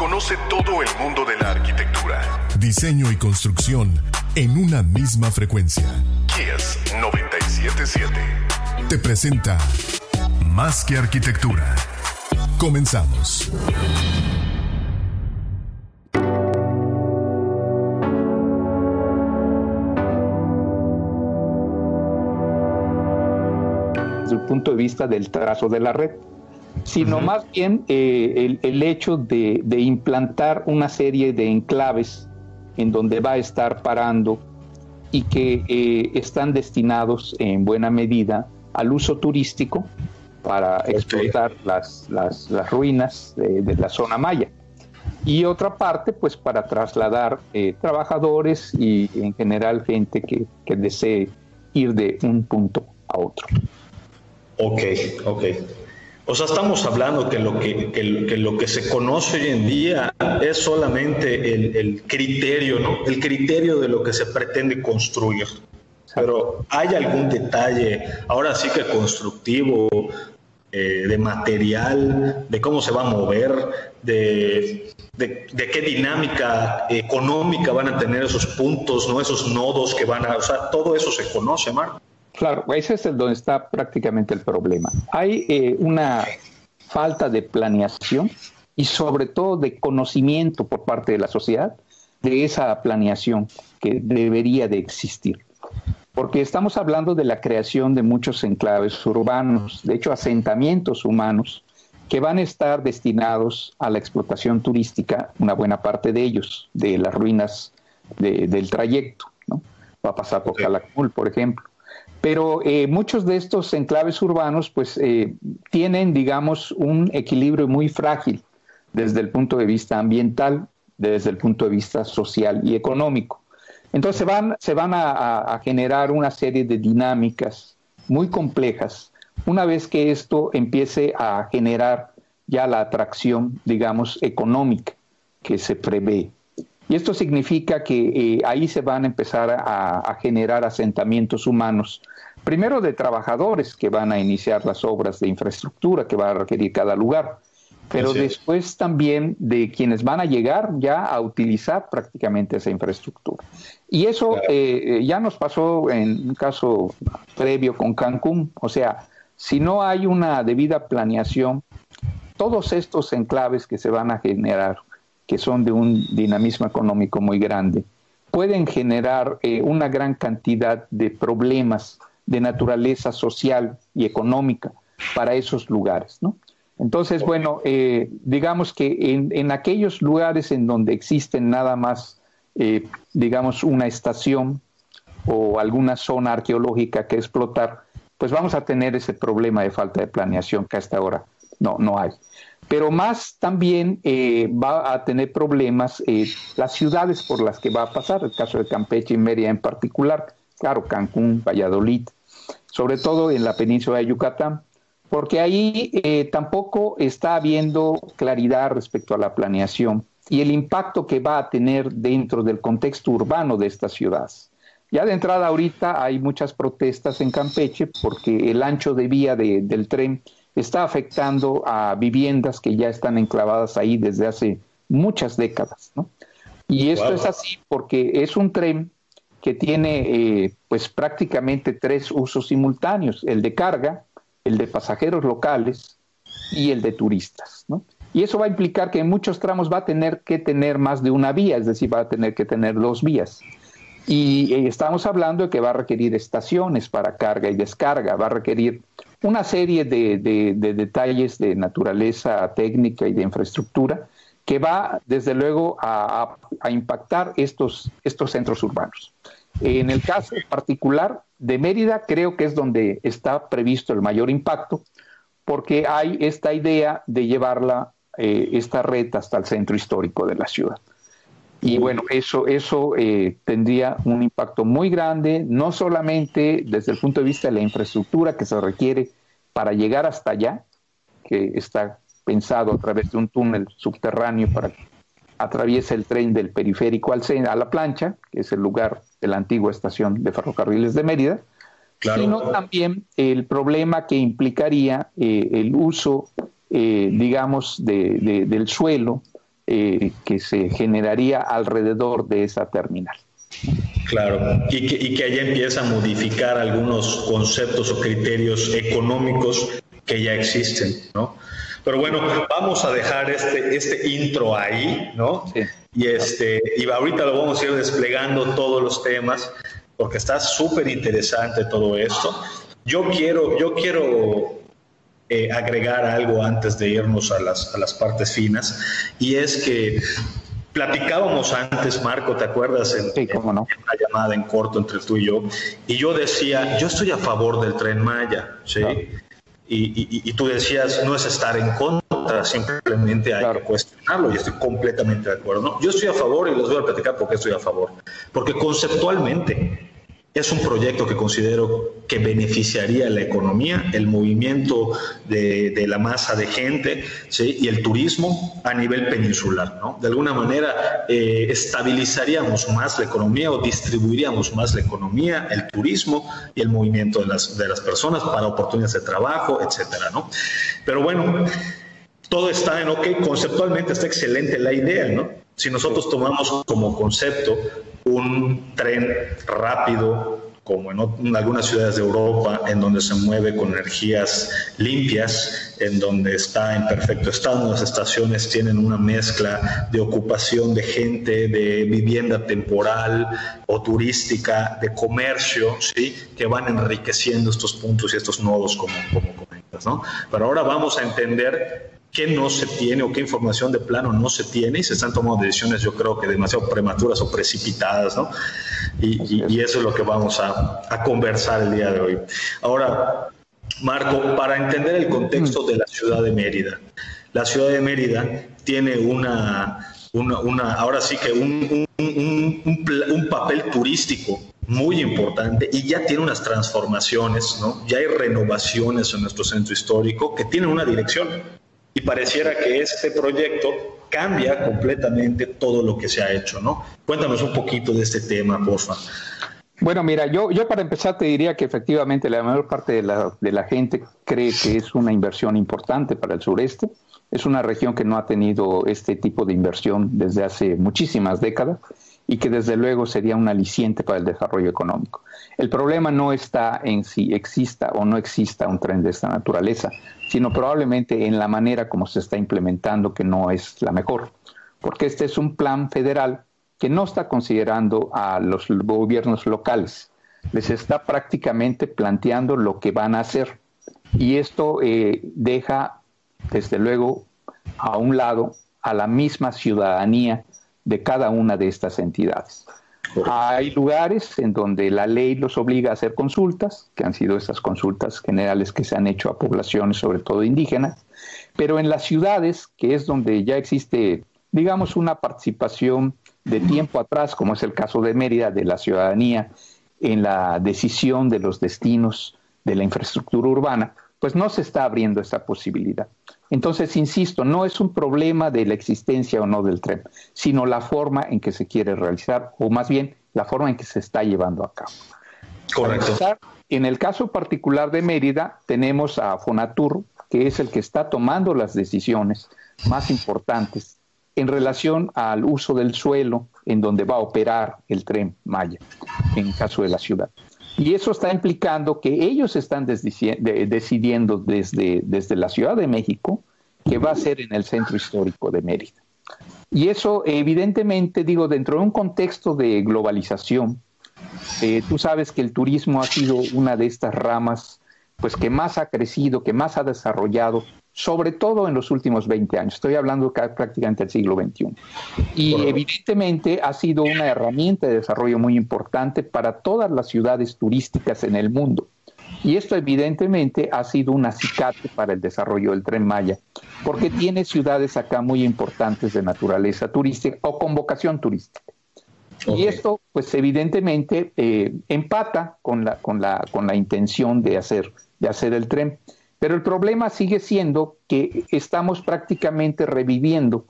Conoce todo el mundo de la arquitectura, diseño y construcción en una misma frecuencia. Kies 977 te presenta Más que arquitectura. Comenzamos. desde el punto de vista del trazo de la red, sino más bien eh, el, el, hecho de, de, implantar una serie de enclaves en donde va a estar parando y que eh, están destinados en buena medida al uso turístico para okay. explotar las, las, las ruinas de, de, la zona maya. Y otra parte, pues para trasladar eh, trabajadores y en general gente que, que desee ir de un punto a otro. Ok, ok. O sea, estamos hablando que lo que, que, que, lo que se conoce hoy en día es solamente el, el, criterio, ¿no? El criterio de lo que se pretende construir. Pero hay algún detalle, ahora sí que constructivo, eh, de material, de cómo se va a mover, de, de, de, qué dinámica económica van a tener esos puntos, ¿no? Esos nodos que van a... O sea, todo eso se conoce, Marco. Claro, ese es el donde está prácticamente el problema. Hay eh, una falta de planeación y sobre todo de conocimiento por parte de la sociedad de esa planeación que debería de existir. Porque estamos hablando de la creación de muchos enclaves urbanos, de hecho asentamientos humanos que van a estar destinados a la explotación turística, una buena parte de ellos, de las ruinas de, del trayecto. ¿no? Va a pasar por. Calakmul, por ejemplo pero eh, muchos de estos enclaves urbanos pues eh, tienen digamos un equilibrio muy frágil desde el punto de vista ambiental desde el punto de vista social y económico. Entonces se van, a, a generar una serie de dinámicas muy complejas. Una vez que esto empiece a generar ya la atracción digamos económica que se prevé y esto significa que eh, ahí se van a empezar a, a, generar asentamientos humanos, primero de trabajadores que van a iniciar las obras de infraestructura que va a requerir cada lugar, pero después también de quienes van a llegar ya a utilizar prácticamente esa infraestructura. Y eso claro. eh, ya nos pasó en un caso previo con Cancún, o sea, si no hay una debida planeación, todos estos enclaves que se van a generar que son de un dinamismo económico muy grande, pueden generar eh, una gran cantidad de problemas de naturaleza social y económica para esos lugares, ¿no? Entonces, bueno, eh, digamos que en, en, aquellos lugares en donde existen nada más, eh, digamos, una estación o alguna zona arqueológica que explotar, pues vamos a tener ese problema de falta de planeación que hasta ahora no, no hay pero más también eh, va a tener problemas eh, las ciudades por las que va a pasar, el caso de Campeche y Mérida en particular, claro, Cancún, Valladolid, sobre todo en la península de Yucatán, porque ahí eh, tampoco está habiendo claridad respecto a la planeación y el impacto que va a tener dentro del contexto urbano de estas ciudades. Ya de entrada ahorita hay muchas protestas en Campeche porque el ancho de vía de, del tren está afectando a viviendas que ya están enclavadas ahí desde hace muchas décadas. ¿no? Y esto wow. es así porque es un tren que tiene eh, pues prácticamente tres usos simultáneos, el de carga, el de pasajeros locales y el de turistas. ¿no? Y eso va a implicar que en muchos tramos va a tener que tener más de una vía, es decir, va a tener que tener dos vías. Y eh, estamos hablando de que va a requerir estaciones para carga y descarga, va a requerir una serie de, de, de, detalles de naturaleza técnica y de infraestructura que va desde luego a, impactar estos, estos centros urbanos. En el caso particular de Mérida, creo que es donde está previsto el mayor impacto, porque hay esta idea de llevarla, eh, esta red hasta el centro histórico de la ciudad. Y bueno, eso, eso eh, tendría un impacto muy grande, no solamente desde el punto de vista de la infraestructura que se requiere para llegar hasta allá, que está pensado a través de un túnel subterráneo para que atraviese el tren del periférico al, a la plancha, que es el lugar de la antigua estación de ferrocarriles de Mérida, sino también el problema que implicaría eh, el uso, eh, digamos, del suelo eh, que se generaría alrededor de esa terminal. Claro, y que, y que allá empieza a modificar algunos conceptos o criterios económicos que ya existen, ¿no? Pero bueno, vamos a dejar este, este intro ahí, ¿no? Y, este, y ahorita lo vamos a ir desplegando todos los temas, porque está súper interesante todo esto. Yo quiero, yo quiero eh, agregar algo antes de irnos a las, a las partes finas, y es que platicábamos antes, Marco, ¿te acuerdas? En, sí, cómo no. una llamada en corto entre tú y yo, y yo decía, yo estoy a favor del tren Maya, ¿sí? Y, y, tú decías, no es estar en contra, simplemente hay que cuestionarlo y estoy completamente de acuerdo. ¿no? Yo estoy a favor y les voy a platicar por qué estoy a favor. Porque conceptualmente es un proyecto que considero que beneficiaría la economía, el movimiento de, la masa de gente y el turismo a nivel peninsular. ¿no? De alguna manera eh, estabilizaríamos más la economía o distribuiríamos más la economía, el turismo y el movimiento de las, de las personas para oportunidades de trabajo, etcétera. ¿no? Pero bueno, todo está en ok, conceptualmente está excelente la idea, ¿no? Si nosotros tomamos como concepto un tren rápido, como en, algunas ciudades de Europa, en donde se mueve con energías limpias, en donde está en perfecto estado. Las estaciones tienen una mezcla de ocupación de gente, de vivienda temporal o turística, de comercio, ¿sí? que van enriqueciendo estos puntos y estos nodos, como, como comentas. ¿no? Pero ahora vamos a entender qué no se tiene o qué información de plano no se tiene y se están tomando decisiones yo creo que demasiado prematuras o precipitadas, ¿no? Y, eso es lo que vamos a, conversar el día de hoy. Ahora, Marco, para entender el contexto de la ciudad de Mérida, la ciudad de Mérida tiene una, una, ahora sí que un, un papel turístico muy importante y ya tiene unas transformaciones, ¿no? Ya hay renovaciones en nuestro centro histórico que tienen una dirección y pareciera que este proyecto cambia completamente todo lo que se ha hecho, ¿no? Cuéntanos un poquito de este tema, porfa. Bueno, mira, yo, yo para empezar te diría que efectivamente la mayor parte de la, de la gente cree que es una inversión importante para el sureste. Es una región que no ha tenido este tipo de inversión desde hace muchísimas décadas y que desde luego sería un aliciente para el desarrollo económico. El problema no está en si exista o no exista un tren de esta naturaleza, sino probablemente en la manera como se está implementando, que no es la mejor, porque este es un plan federal que no está considerando a los gobiernos locales, les está prácticamente planteando lo que van a hacer. Y esto eh, deja, desde luego, a un lado a la misma ciudadanía de cada una de estas entidades. Hay lugares en donde la ley los obliga a hacer consultas, que han sido esas consultas generales que se han hecho a poblaciones, sobre todo indígenas, pero en las ciudades, que es donde ya existe, digamos, una participación de tiempo atrás, como es el caso de Mérida, de la ciudadanía en la decisión de los destinos de la infraestructura urbana, pues no se está abriendo esa posibilidad. Entonces, insisto, no es un problema de la existencia o no del tren, sino la forma en que se quiere realizar, o más bien la forma en que se está llevando a cabo. Correcto. en el caso particular de Mérida, tenemos a Fonatur, que es el que está tomando las decisiones más importantes en relación al uso del suelo en donde va a operar el tren Maya, en caso de la ciudad. Y eso está implicando que ellos están decidiendo desde, desde la Ciudad de México que va a ser en el centro histórico de Mérida. Y eso, evidentemente, digo, dentro de un contexto de globalización, eh, tú sabes que el turismo ha sido una de estas ramas pues que más ha crecido, que más ha desarrollado sobre todo en los últimos 20 años. Estoy hablando prácticamente del siglo XXI. Y evidentemente ha sido una herramienta de desarrollo muy importante para todas las ciudades turísticas en el mundo. Y esto evidentemente ha sido un acicate para el desarrollo del tren Maya, porque tiene ciudades acá muy importantes de naturaleza turística o con vocación turística. Y esto, pues evidentemente, eh, empata con la, con, la, con la intención de hacer, de hacer el tren. Pero el problema sigue siendo que estamos prácticamente reviviendo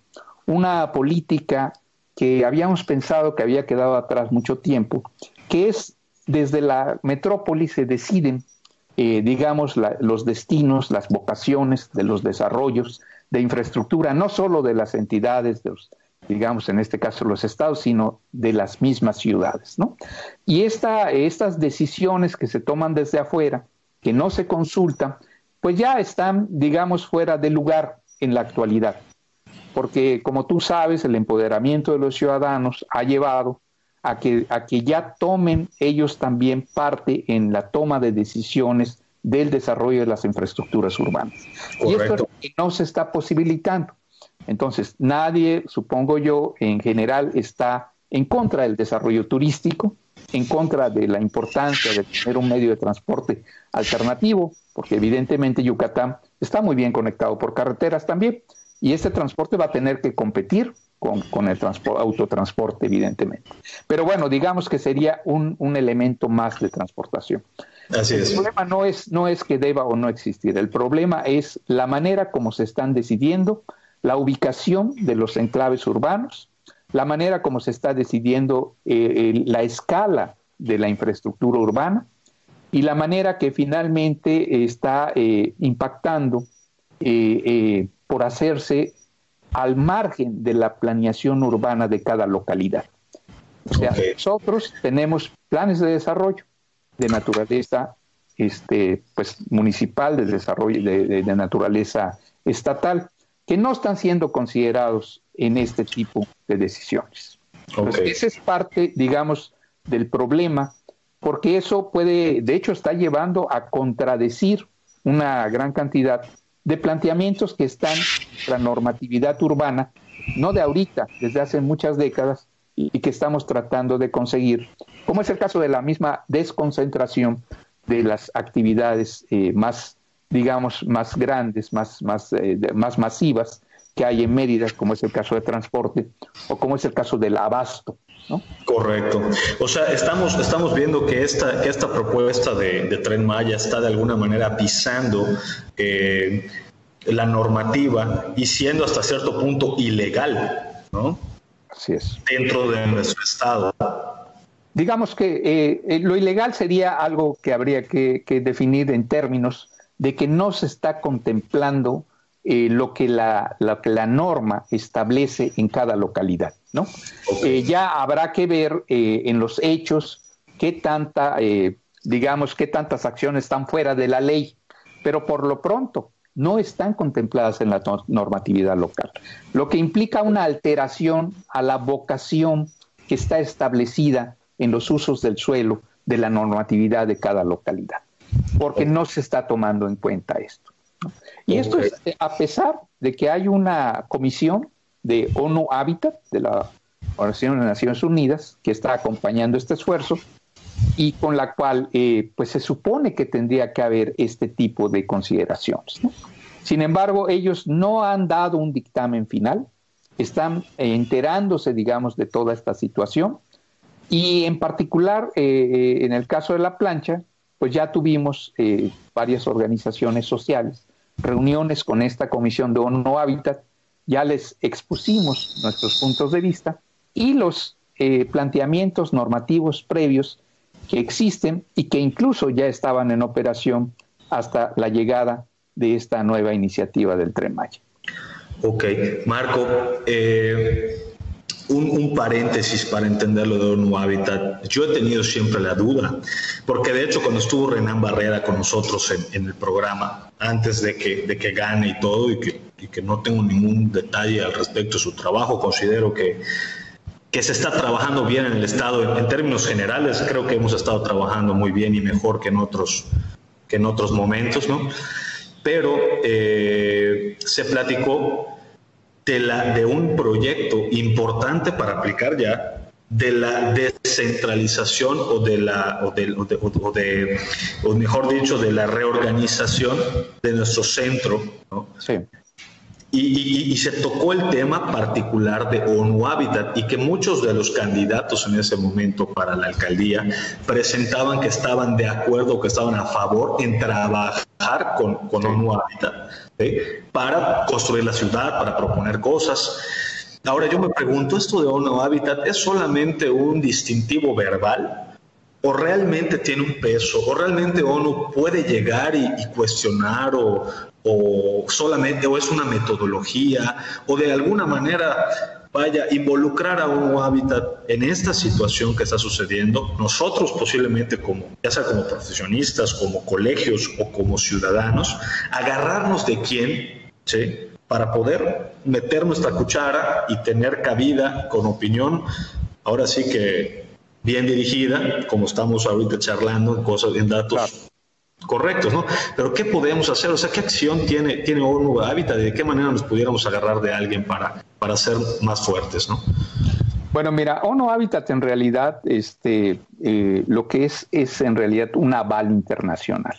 una política que habíamos pensado que había quedado atrás mucho tiempo, que es desde la metrópoli se deciden, eh, digamos, los destinos, las vocaciones de los desarrollos de infraestructura, no solo de las entidades, de los, digamos, en este caso los estados, sino de las mismas ciudades. ¿no? Y esta, estas decisiones que se toman desde afuera, que no se consultan, pues ya están, digamos, fuera de lugar en la actualidad. Porque, como tú sabes, el empoderamiento de los ciudadanos ha llevado a que, a que ya tomen ellos también parte en la toma de decisiones del desarrollo de las infraestructuras urbanas. Y esto es lo que no se está posibilitando. Entonces, nadie, supongo yo, en general está en contra del desarrollo turístico, en contra de la importancia de tener un medio de transporte alternativo, porque evidentemente Yucatán está muy bien conectado por carreteras también, y este transporte va a tener que competir con, el autotransporte, evidentemente. Pero bueno, digamos que sería un, elemento más de transportación. Así el problema no es, no es que deba o no existir, el problema es la manera como se están decidiendo la ubicación de los enclaves urbanos, la manera como se está decidiendo eh, la escala de la infraestructura urbana y la manera que finalmente está eh, impactando eh, por hacerse al margen de la planeación urbana de cada localidad. O sea, nosotros tenemos planes de desarrollo de naturaleza este, pues, municipal, de desarrollo de, naturaleza estatal, que no están siendo considerados en este tipo de decisiones. esa es parte, digamos, del problema, porque eso puede, de hecho, está llevando a contradecir una gran cantidad de planteamientos que están en la normatividad urbana, no de ahorita, desde hace muchas décadas, y que estamos tratando de conseguir, como es el caso de la misma desconcentración de las actividades eh, más, digamos, más grandes, más, más, eh, más masivas que hay en Mérida, como es el caso de transporte, o como es el caso del abasto. Correcto. O sea, estamos, estamos viendo que esta, que esta propuesta de, Tren Maya está de alguna manera pisando eh, la normativa y siendo hasta cierto punto ilegal, ¿no? Así es. Dentro de nuestro Estado. Digamos que eh, eh, lo ilegal sería algo que habría que, definir en términos de que no se está contemplando lo, que la, norma establece en cada localidad. ¿no? Eh, ya habrá que ver eh, en los hechos qué tanta, eh, digamos, qué tantas acciones están fuera de la ley, pero por lo pronto no están contempladas en la normatividad local, lo que implica una alteración a la vocación que está establecida en los usos del suelo de la normatividad de cada localidad, porque no se está tomando en cuenta esto. Y esto es a pesar de que hay una comisión de ONU Habitat, de la Organización de Naciones Unidas, que está acompañando este esfuerzo y con la cual eh, pues se supone que tendría que haber este tipo de consideraciones. Sin embargo, ellos no han dado un dictamen final, están enterándose, digamos, de toda esta situación y en particular eh, eh, en el caso de la plancha, pues ya tuvimos varias organizaciones sociales, reuniones con esta comisión de ONU Habitat ya les expusimos nuestros puntos de vista y los eh, planteamientos normativos previos que existen y que incluso ya estaban en operación hasta la llegada de esta nueva iniciativa del Tren Maya. Ok, Marco, eh, un, paréntesis para entender lo de ONU Habitat. Yo he tenido siempre la duda, porque de hecho cuando estuvo Renan Barrera con nosotros en, el programa, antes de que, de que gane y todo, y que, y que no tengo ningún detalle al respecto de su trabajo, considero que, que se está trabajando bien en el Estado. En, términos generales, creo que hemos estado trabajando muy bien y mejor que en otros, que en otros momentos, ¿no? pero eh, se platicó de, la, de un proyecto importante para aplicar ya de la descentralización o de la o de, o mejor dicho de la reorganización de nuestro centro sí. Y, se tocó el tema particular de ONU Habitat y que muchos de los candidatos en ese momento para la alcaldía presentaban que estaban de acuerdo, que estaban a favor en trabajar con, con ONU Habitat para construir la ciudad, para proponer cosas. Ahora yo me pregunto, ¿esto de ONU Habitat es solamente un distintivo verbal? ¿O realmente tiene un peso? ¿O realmente ONU puede llegar y, y cuestionar o, o solamente o es una metodología o de alguna manera vaya involucrar a un hábitat en esta situación que está sucediendo, nosotros posiblemente como, ya sea como profesionistas, como colegios o como ciudadanos, agarrarnos de quién, ¿sí? Para poder meter nuestra cuchara y tener cabida con opinión, ahora sí que bien dirigida, como estamos ahorita charlando en cosas, en datos correctos, ¿no? Pero ¿qué podemos hacer? O sea, ¿qué acción tiene, tiene ONU Habitat y de qué manera nos pudiéramos agarrar de alguien para, para ser más fuertes, ¿no? Bueno, mira, ONU Habitat en realidad, este, eh, lo que es, es en realidad un aval internacional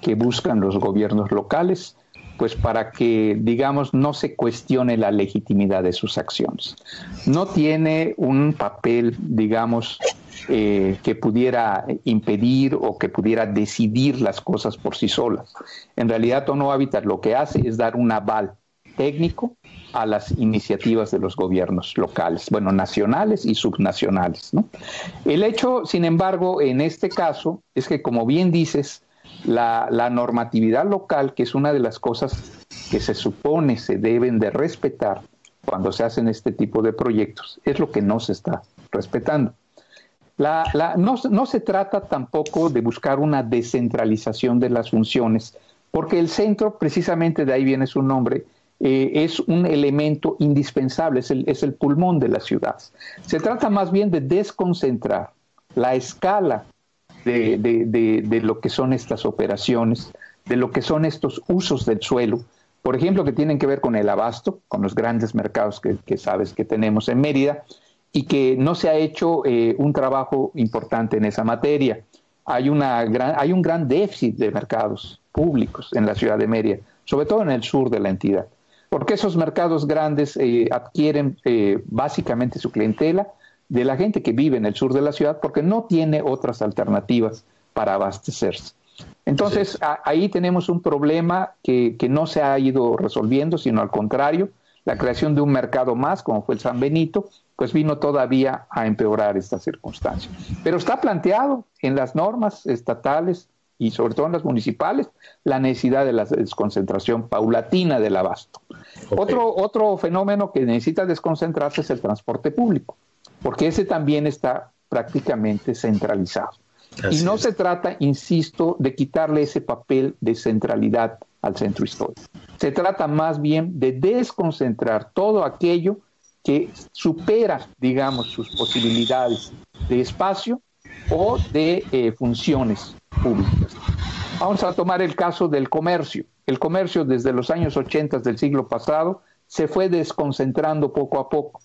que buscan los gobiernos locales, pues para que, digamos, no se cuestione la legitimidad de sus acciones. No tiene un papel, digamos, eh, que pudiera impedir o que pudiera decidir las cosas por sí solas. En realidad, ONU Habitat lo que hace es dar un aval técnico a las iniciativas de los gobiernos locales, bueno, nacionales y subnacionales. El hecho, sin embargo, en este caso, es que, como bien dices, la, normatividad local, que es una de las cosas que se supone se deben de respetar cuando se hacen este tipo de proyectos, es lo que no se está respetando. La, no, se trata tampoco de buscar una descentralización de las funciones, porque el centro, precisamente de ahí viene su nombre, eh, es un elemento indispensable, es el, es el pulmón de la ciudad. Se trata más bien de desconcentrar la escala de, de, lo que son estas operaciones, de lo que son estos usos del suelo, por ejemplo, que tienen que ver con el abasto, con los grandes mercados que, que sabes que tenemos en Mérida, y que no se ha hecho eh, un trabajo importante en esa materia. Hay, una gran, hay un gran déficit de mercados públicos en la ciudad de Mérida, sobre todo en el sur de la entidad, porque esos mercados grandes eh, adquieren eh, básicamente su clientela de la gente que vive en el sur de la ciudad porque no tiene otras alternativas para abastecerse. Entonces, ahí tenemos un problema que, que, no se ha ido resolviendo, sino al contrario, la creación de un mercado más, como fue el San Benito, pues vino todavía a empeorar esta circunstancia. Pero está planteado en las normas estatales y sobre todo en las municipales la necesidad de la desconcentración paulatina del abasto. Otro, otro fenómeno que necesita desconcentrarse es el transporte público, porque ese también está prácticamente centralizado. y no se trata, insisto, de quitarle ese papel de centralidad al centro histórico. Se trata más bien de desconcentrar todo aquello que supera, digamos, sus posibilidades de espacio o de eh, funciones públicas. Vamos a tomar el caso del comercio. El comercio desde los años 80 del siglo pasado se fue desconcentrando poco a poco.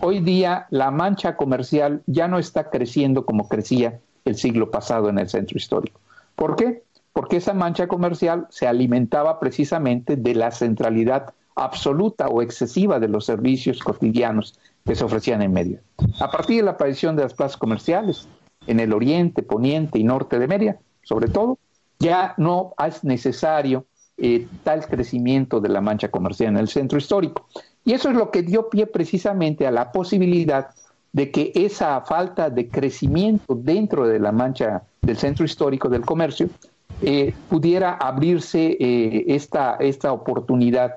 Hoy día la mancha comercial ya no está creciendo como crecía el siglo pasado en el centro histórico. ¿Por qué? Porque esa mancha comercial se alimentaba precisamente de la centralidad absoluta o excesiva de los servicios cotidianos que se ofrecían en Mérida. A partir de la aparición de las plazas comerciales en el oriente, poniente y norte de Mérida, sobre todo, ya no es necesario eh, tal crecimiento de la mancha comercial en el centro histórico. Y eso es lo que dio pie precisamente a la posibilidad de que esa falta de crecimiento dentro de la mancha del centro histórico del comercio eh, pudiera abrirse eh, esta, esta oportunidad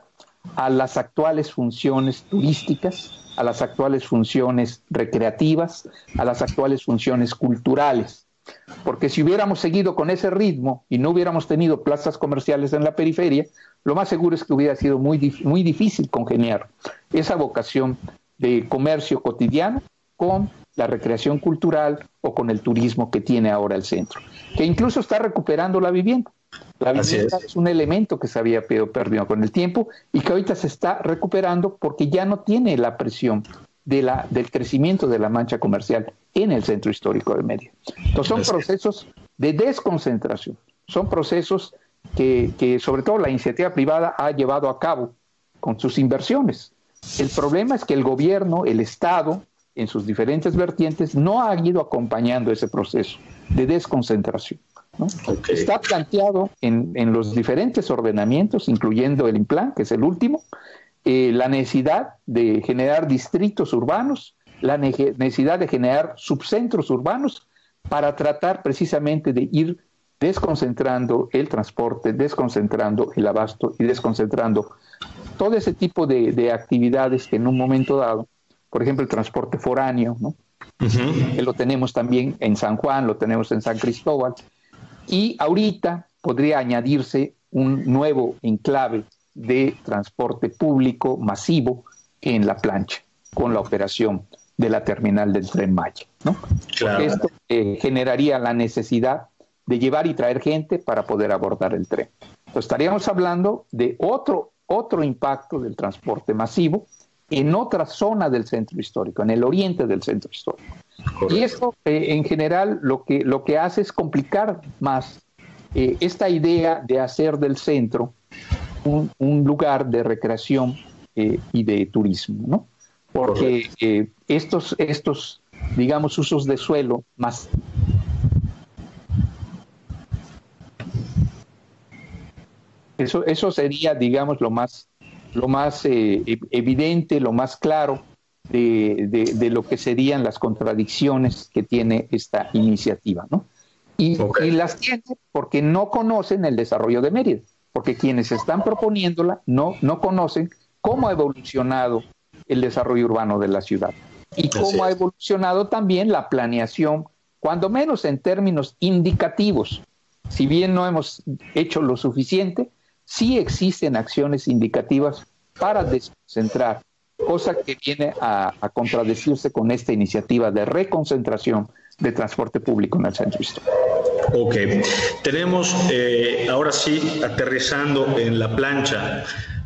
a las actuales funciones turísticas, a las actuales funciones recreativas, a las actuales funciones culturales. Porque si hubiéramos seguido con ese ritmo y no hubiéramos tenido plazas comerciales en la periferia, lo más seguro es que hubiera sido muy, muy difícil congeniar esa vocación de comercio cotidiano con la recreación cultural o con el turismo que tiene ahora el centro, que incluso está recuperando la vivienda. La vivienda es. un elemento que se había perdido con el tiempo y que ahorita se está recuperando porque ya no tiene la presión de la, del crecimiento de la mancha comercial en el centro histórico de Mérida. Entonces son procesos de desconcentración, son procesos que, que sobre todo la iniciativa privada ha llevado a cabo con sus inversiones. El problema es que el gobierno, el Estado, en sus diferentes vertientes, no ha ido acompañando ese proceso de desconcentración. Está planteado en, los diferentes ordenamientos, incluyendo el IMPLAN, que es el último, eh, la necesidad de generar distritos urbanos, la necesidad de generar subcentros urbanos para tratar precisamente de ir desconcentrando el transporte, desconcentrando el abasto y desconcentrando todo ese tipo de, actividades que en un momento dado, por ejemplo, el transporte foráneo, ¿no? que lo tenemos también en San Juan, lo tenemos en San Cristóbal, y ahorita podría añadirse un nuevo enclave de transporte público masivo en la plancha, con la operación de la terminal del tren Maya. ¿no? Esto eh, generaría la necesidad de llevar y traer gente para poder abordar el tren. Entonces estaríamos hablando de otro otro impacto del transporte masivo en otra zona del centro histórico, en el oriente del centro histórico. Y esto eh, en general lo que, lo que hace es complicar más eh, esta idea de hacer del centro un, lugar de recreación eh, y de turismo, ¿no? Porque estos, estos, digamos, usos de suelo más Eso, eso sería, digamos, lo más, lo más eh, e, evidente, lo más claro de, lo que serían las contradicciones que tiene esta iniciativa, ¿no? Y, las tiene porque no conocen el desarrollo de Mérida, porque quienes están proponiéndola no, no conocen cómo ha evolucionado el desarrollo urbano de la ciudad y cómo ha evolucionado también la planeación, cuando menos en términos indicativos. Si bien no hemos hecho lo suficiente, sí existen acciones indicativas para desconcentrar, cosa que viene a, contradecirse con esta iniciativa de reconcentración de transporte público en el centro histórico. Ok, tenemos eh, ahora sí, aterrizando en la plancha,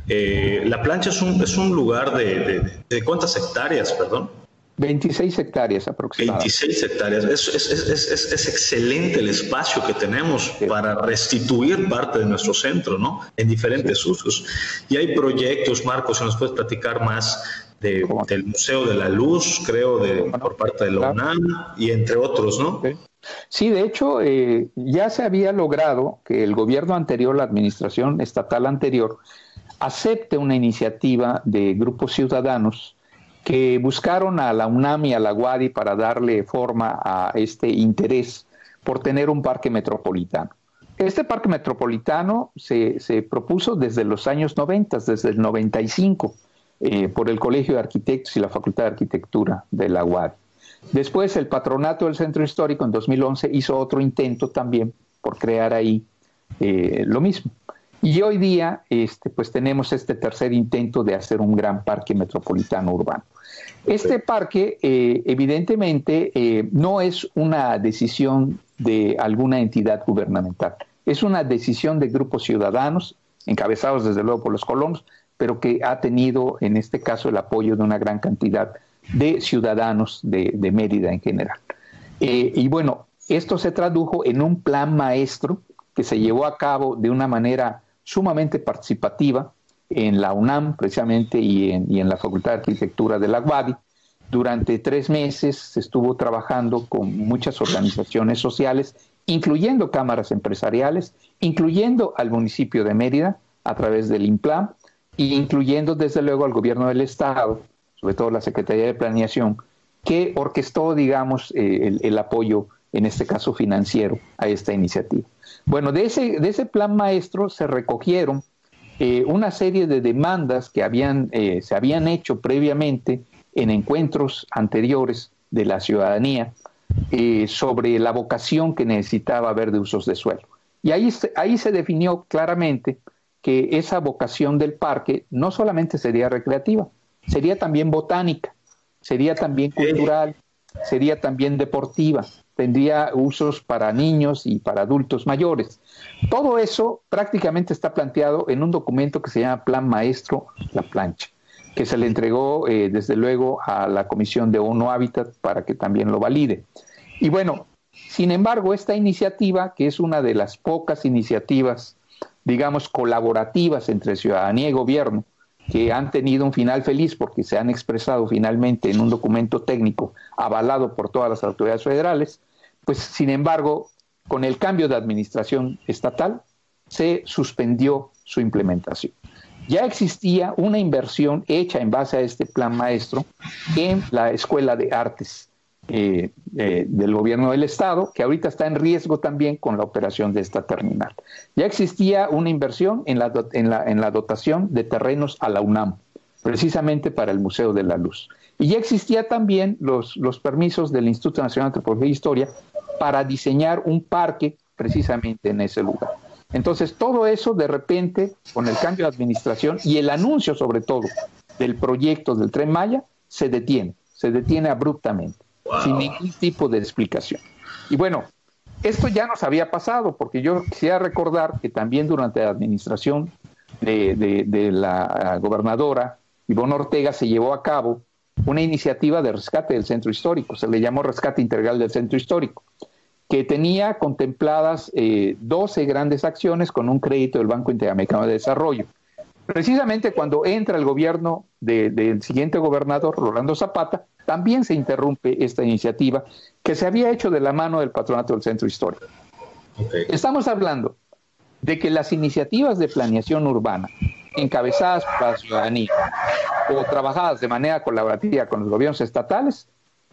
eh, la plancha es un, es un lugar de, de cuántas hectáreas, perdón. 26 hectáreas aproximadamente. 26 hectáreas. Es, es, es, es, excelente el espacio que tenemos para restituir parte de nuestro centro, ¿no? En diferentes usos. Y hay proyectos, Marcos, si nos puedes platicar más de, del Museo de la Luz, creo, de, por parte de la UNAM y entre otros, ¿no? Sí, de hecho, eh, ya se había logrado que el gobierno anterior, la administración estatal anterior, acepte una iniciativa de grupos ciudadanos que buscaron a la UNAM y a la UADI para darle forma a este interés por tener un parque metropolitano. Este parque metropolitano se, propuso desde los años 90, desde el 95, eh, por el Colegio de Arquitectos y la Facultad de Arquitectura de la UADI. Después el patronato del Centro Histórico en 2011 hizo otro intento también por crear ahí eh, lo mismo. Y hoy día, este, pues tenemos este tercer intento de hacer un gran parque metropolitano urbano. Este parque, eh, evidentemente, eh, no es una decisión de alguna entidad gubernamental, es una decisión de grupos ciudadanos, encabezados desde luego por los colonos, pero que ha tenido en este caso el apoyo de una gran cantidad de ciudadanos de, Mérida en general. Eh, y bueno, esto se tradujo en un plan maestro que se llevó a cabo de una manera sumamente participativa en la UNAM precisamente y en, la Facultad de Arquitectura de la UADI. Durante tres meses se estuvo trabajando con muchas organizaciones sociales, incluyendo cámaras empresariales, incluyendo al municipio de Mérida a través del IMPLAM e incluyendo desde luego al gobierno del Estado, sobre todo la Secretaría de Planeación, que orquestó, digamos, eh, el apoyo, en este caso financiero, a esta iniciativa. Bueno, de ese, de ese plan maestro se recogieron eh, una serie de demandas que habían, eh, se habían hecho previamente en encuentros anteriores de la ciudadanía sobre la vocación que necesitaba haber de usos de suelo. Y ahí, ahí se definió claramente que esa vocación del parque no solamente sería recreativa, sería también botánica, sería también cultural, sería también deportiva, tendría usos para niños y para adultos mayores. Todo eso prácticamente está planteado en un documento que se llama Plan Maestro La Plancha, que se le entregó eh, desde luego a la Comisión de ONU Hábitat para que también lo valide. Y bueno, sin embargo, esta iniciativa, que es una de las pocas iniciativas, digamos, colaborativas entre ciudadanía y gobierno, que han tenido un final feliz porque se han expresado finalmente en un documento técnico avalado por todas las autoridades federales, pues sin embargo, con el cambio de administración estatal, se suspendió su implementación. Ya existía una inversión hecha en base a este plan maestro en la Escuela de Artes eh, eh, del gobierno del Estado, que ahorita está en riesgo también con la operación de esta terminal. Ya existía una inversión en la, en la, en la dotación de terrenos a la UNAM, precisamente para el Museo de la Luz. Y ya existía también los, los permisos del Instituto Nacional de Antropología e Historia para diseñar un parque precisamente en ese lugar. Entonces, todo eso de repente, con el cambio de administración y el anuncio sobre todo del proyecto del tren Maya, se detiene, se detiene abruptamente sin ningún tipo de explicación. Y bueno, esto ya nos había pasado, porque yo quisiera recordar que también durante la administración de, de, la gobernadora Ivonne Ortega se llevó a cabo una iniciativa de rescate del centro histórico, se le llamó Rescate Integral del Centro Histórico, que tenía contempladas 12 eh, grandes acciones con un crédito del Banco Interamericano de Desarrollo. Precisamente cuando entra el gobierno del siguiente gobernador, Rolando Zapata, también se interrumpe esta iniciativa que se había hecho de la mano del patronato del centro histórico. Estamos hablando de que las iniciativas de planeación urbana encabezadas por la ciudadanía o trabajadas de manera colaborativa con los gobiernos estatales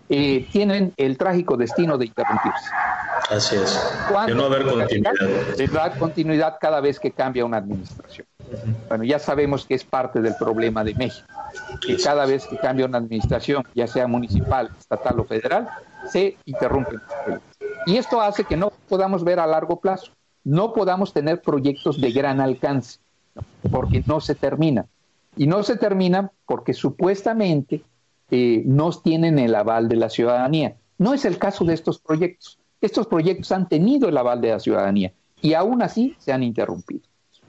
eh, tienen el trágico destino de interrumpirse. Así es. De no haber continuidad. De dar continuidad cada vez que cambia una administración. Bueno, ya sabemos que es parte del problema de México, que cada vez que cambia una administración, ya sea municipal, estatal o federal, se interrumpen. Y esto hace que no podamos ver a largo plazo, no podamos tener proyectos de gran alcance, porque no se terminan. Y no se terminan porque supuestamente eh, no tienen el aval de la ciudadanía. No es el caso de estos proyectos. Estos proyectos han tenido el aval de la ciudadanía y aún así se han interrumpido.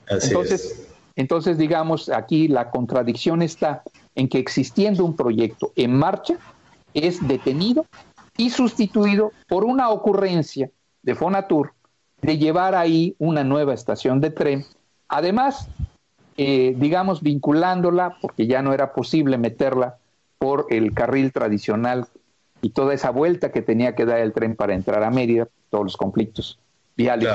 entonces, entonces, digamos, aquí la contradicción está en que existiendo un proyecto en marcha, es detenido y sustituido por una ocurrencia de Fonatur de llevar ahí una nueva estación de tren. Además, eh, digamos, vinculándola, porque ya no era posible meterla por el carril tradicional y toda esa vuelta que tenía que dar el tren para entrar a Mérida, todos los conflictos viales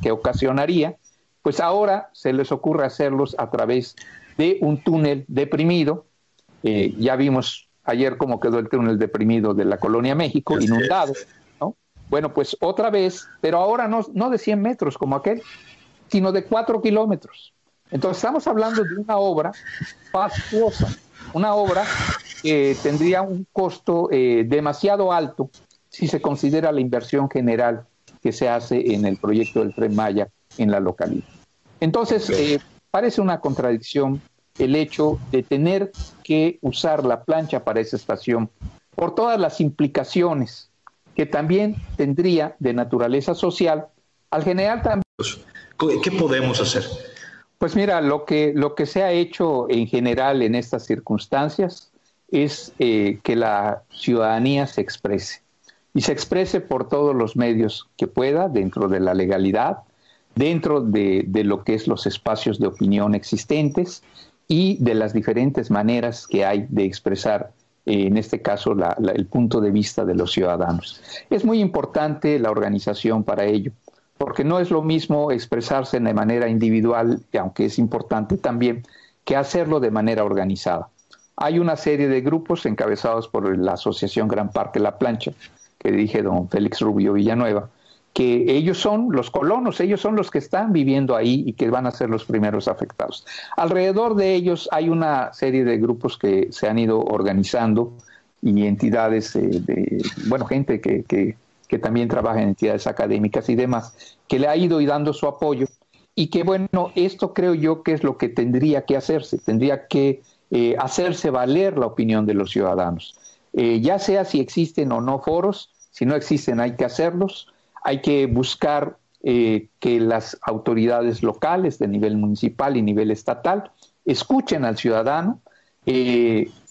que ocasionaría, pues ahora se les ocurre hacerlos a través de un túnel deprimido. Eh, ya vimos ayer cómo quedó el túnel deprimido de la Colonia México, inundado. ¿no? Bueno, pues otra vez, pero ahora no, no de 100 metros como aquel, sino de 4 kilómetros. Entonces estamos hablando de una obra fastuosa, una obra que tendría un costo eh, demasiado alto si se considera la inversión general que se hace en el proyecto del Tren Maya en la localidad. Entonces, eh, parece una contradicción el hecho de tener que usar la plancha para esa estación por todas las implicaciones que también tendría de naturaleza social al general también. ¿Qué podemos hacer? Pues mira, lo que, lo que se ha hecho en general en estas circunstancias es eh, que la ciudadanía se exprese y se exprese por todos los medios que pueda dentro de la legalidad, dentro de, lo que es los espacios de opinión existentes y de las diferentes maneras que hay de expresar, eh, en este caso, el punto de vista de los ciudadanos. Es muy importante la organización para ello, porque no es lo mismo expresarse de manera individual, aunque es importante también, que hacerlo de manera organizada. Hay una serie de grupos encabezados por la Asociación Gran Parque La Plancha, que dirige don Félix Rubio Villanueva, que ellos son los colonos, ellos son los que están viviendo ahí y que van a ser los primeros afectados. Alrededor de ellos hay una serie de grupos que se han ido organizando y entidades, eh, de, bueno, gente que, que, también trabaja en entidades académicas y demás, que le ha ido y dando su apoyo y que, bueno, esto creo yo que es lo que tendría que hacerse, tendría que eh, hacerse valer la opinión de los ciudadanos, eh, ya sea si existen o no foros, si no existen hay que hacerlos, hay que buscar eh, que las autoridades locales de nivel municipal y nivel estatal escuchen al ciudadano,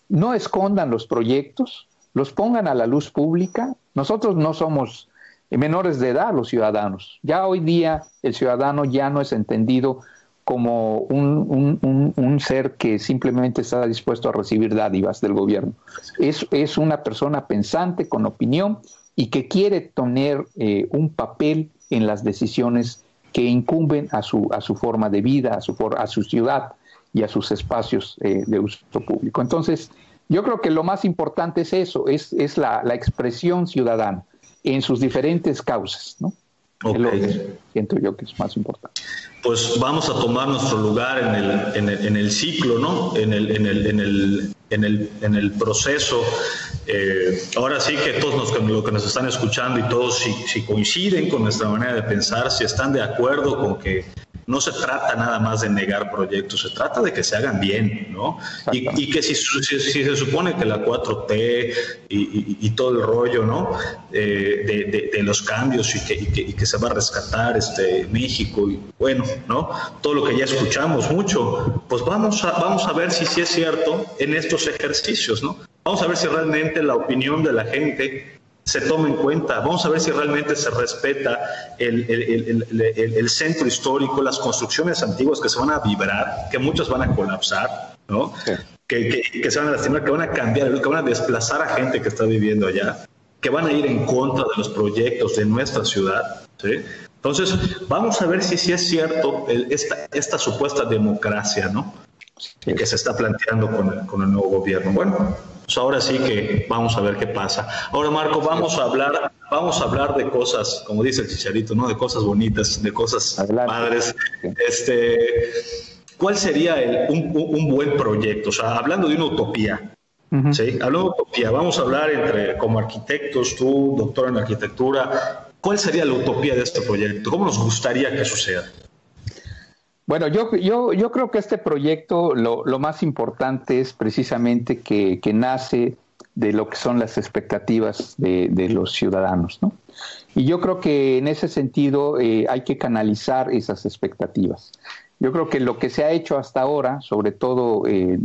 no escondan los proyectos, los pongan a la luz pública. Nosotros no somos menores de edad los ciudadanos. Ya hoy día el ciudadano ya no es entendido como un, ser que simplemente está dispuesto a recibir dádivas del gobierno. Es, una persona pensante, con opinión y que quiere tener eh, un papel en las decisiones que incumben a su, a su forma de vida, a su, a su ciudad y a sus espacios eh, de uso público. Entonces, yo creo que lo más importante es eso, es, es la, la expresión ciudadana en sus diferentes causas, ¿no? siento yo que es más importante. Pues vamos a tomar nuestro lugar en el, en el, en el ciclo, ¿no? En el, en el, en el, en el, en el proceso. Eh, ahora sí que todos los que, que nos están escuchando y todos si, si coinciden con nuestra manera de pensar, si están de acuerdo con que no se trata nada más de negar proyectos, se trata de que se hagan bien, ¿no? Y, que si, si, se supone que la 4T y, todo el rollo, ¿no? Eh, de, los cambios y que, que, se va a rescatar este México y bueno, ¿no? Todo lo que ya escuchamos mucho, pues vamos a, vamos a ver si sí es cierto en estos ejercicios, ¿no? Vamos a ver si realmente la opinión de la gente se toma en cuenta. Vamos a ver si realmente se respeta el, el, centro histórico, las construcciones antiguas que se van a vibrar, que muchas van a colapsar, ¿no? Que, que, se van a lastimar, que van a cambiar, que van a desplazar a gente que está viviendo allá, que van a ir en contra de los proyectos de nuestra ciudad. ¿sí? Entonces, vamos a ver si, si es cierto esta, esta supuesta democracia, ¿no? Que se está planteando con el, con el nuevo gobierno. Bueno, pues ahora sí que vamos a ver qué pasa. Ahora, Marco, vamos a hablar, vamos a hablar de cosas, como dice el chicharito, ¿no? De cosas bonitas, de cosas padres. Este, ¿cuál sería un, buen proyecto? O sea, hablando de una utopía. ¿sí? Hablando de utopía, vamos a hablar entre, como arquitectos, tú, doctor en arquitectura, ¿cuál sería la utopía de este proyecto? ¿Cómo nos gustaría que suceda? Bueno, yo, yo, yo creo que este proyecto lo, lo más importante es precisamente que, que, nace de lo que son las expectativas de, de, los ciudadanos, ¿no? Y yo creo que en ese sentido eh, hay que canalizar esas expectativas. Yo creo que lo que se ha hecho hasta ahora, sobre todo eh,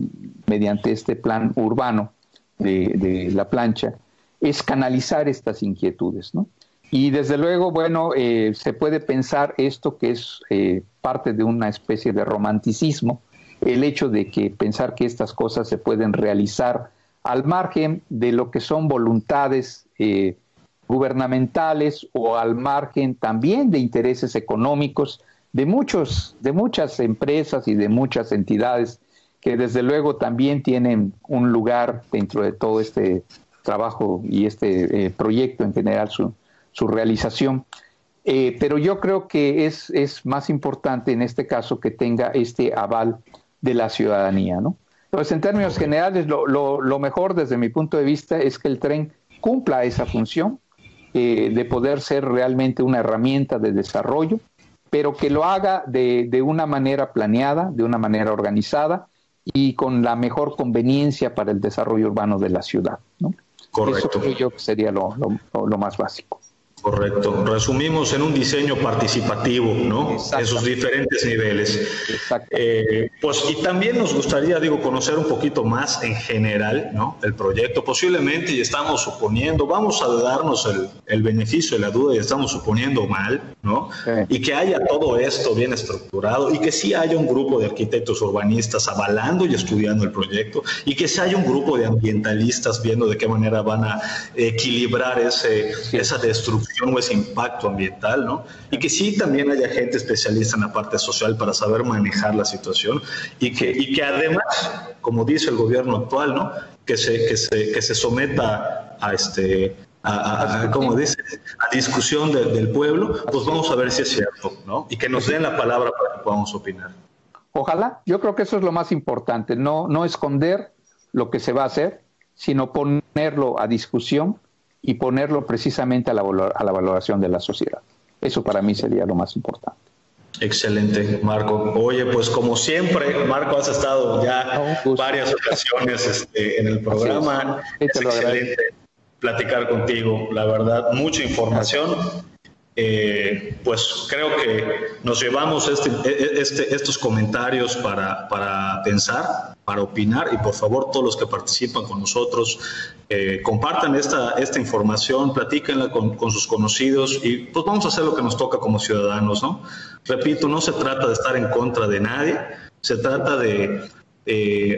mediante este plan urbano de, de la plancha, es canalizar estas inquietudes, ¿no? Y desde luego, bueno, eh, se puede pensar esto que es eh, parte de una especie de romanticismo, el hecho de que pensar que estas cosas se pueden realizar al margen de lo que son voluntades eh, gubernamentales o al margen también de intereses económicos de muchos, de muchas empresas y de muchas entidades que desde luego también tienen un lugar dentro de todo este trabajo y este proyecto en general su, su realización. Eh, pero yo creo que es, es, más importante en este caso que tenga este aval de la ciudadanía. ¿no? Entonces, en términos generales, lo, lo, mejor desde mi punto de vista es que el tren cumpla esa función eh, de poder ser realmente una herramienta de desarrollo, pero que lo haga de, de, una manera planeada, de una manera organizada y con la mejor conveniencia para el desarrollo urbano de la ciudad. ¿no? Correcto. Eso creo yo que sería lo, lo más básico. Correcto. Resumimos en un diseño participativo, ¿no? En sus diferentes niveles. Eh, pues y también nos gustaría, digo, conocer un poquito más en general, ¿no? El proyecto. Posiblemente y estamos suponiendo, vamos a darnos el, el beneficio de la duda y estamos suponiendo mal, ¿no? Y que haya todo esto bien estructurado y que sí haya un grupo de arquitectos urbanistas avalando y estudiando el proyecto y que sí haya un grupo de ambientalistas viendo de qué manera van a equilibrar ese, esa destrucción o ese impacto ambiental, ¿no? Y que sí también haya gente especialista en la parte social para saber manejar la situación y que, y que además, como dice el gobierno actual, ¿no? Que se, que se, que se someta a este a, como dice, a discusión del pueblo, pues vamos a ver si es cierto, ¿no? Y que nos den la palabra para que podamos opinar. Ojalá, yo creo que eso es lo más importante, no, no esconder lo que se va a hacer, sino ponerlo a discusión y ponerlo precisamente a la, a la valoración de la sociedad. Eso para mí sería lo más importante. Excelente, Marco. Oye, pues como siempre, Marco, has estado ya varias ocasiones este, en el programa. Es, excelente. platicar contigo, la verdad, mucha información. Eh, pues creo que nos llevamos este, e, e, este, estos comentarios para, pensar, para opinar y por favor todos los que participan con nosotros eh, compartan esta, información, platíquenla con, sus conocidos y pues vamos a hacer lo que nos toca como ciudadanos, ¿no? Repito, no se trata de estar en contra de nadie, se trata de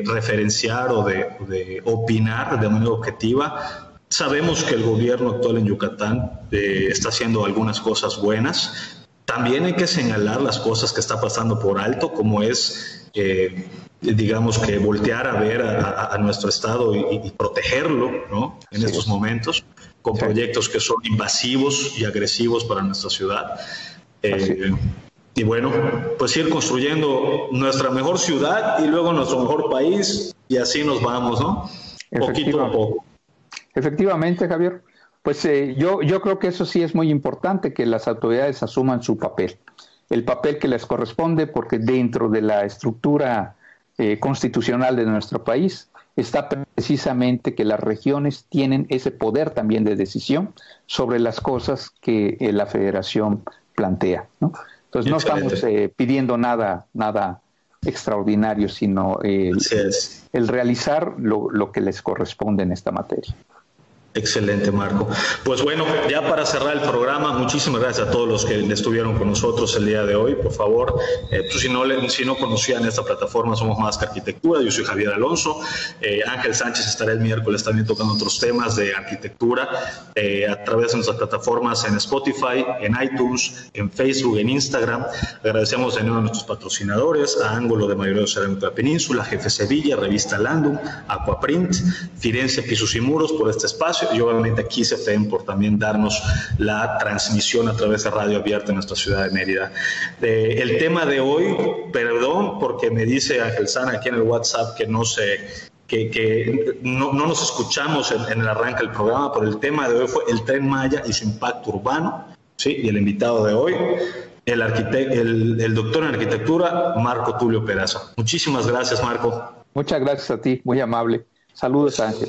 referenciar o de, de opinar de manera objetiva Sabemos que el gobierno actual en Yucatán eh, está haciendo algunas cosas buenas. También hay que señalar las cosas que está pasando por alto, como es, eh, digamos, que voltear a ver a, nuestro Estado y, protegerlo ¿no? en estos momentos, con proyectos que son invasivos y agresivos para nuestra ciudad. Eh, y bueno, pues ir construyendo nuestra mejor ciudad y luego nuestro mejor país y así nos vamos, ¿no? Poquito a poco. Efectivamente, Javier. Pues eh, yo, yo creo que eso sí es muy importante, que las autoridades asuman su papel, el papel que les corresponde, porque dentro de la estructura eh, constitucional de nuestro país está precisamente que las regiones tienen ese poder también de decisión sobre las cosas que eh, la federación plantea. ¿no? Entonces no estamos pidiendo nada, nada extraordinario, sino el, realizar lo que les corresponde en esta materia. Excelente, Marco. Pues bueno, ya para cerrar el programa, muchísimas gracias a todos los que estuvieron con nosotros el día de hoy. Por favor, eh, pues si, no, si no conocían esta plataforma, somos Más que Arquitectura. Yo soy Javier Alonso. Eh, Ángel Sánchez estará el miércoles también tocando otros temas de arquitectura eh, a través de nuestras plataformas en Spotify, en iTunes, en Facebook, en Instagram. Agradecemos de nuevo a nuestros patrocinadores, a Ángulo de Mayoría de Cerámica Península, Jefe Sevilla, Revista Landum, Aquaprint, Firenze Pisos y Muros por este espacio y obviamente aquí CFM por también darnos la transmisión a través de radio abierta en nuestra ciudad de Mérida. Eh, el tema de hoy, perdón, porque me dice Ángel Sana aquí en el WhatsApp que no sé que, que no, no, nos escuchamos en, el arranque del programa, pero el tema de hoy fue el tren Maya y su impacto urbano, ¿sí? Y el invitado de hoy, el, el, el doctor en arquitectura, Marco Tulio Peraza. Muchísimas gracias, Marco. Muchas gracias a ti, muy amable. Saludos, Ángel.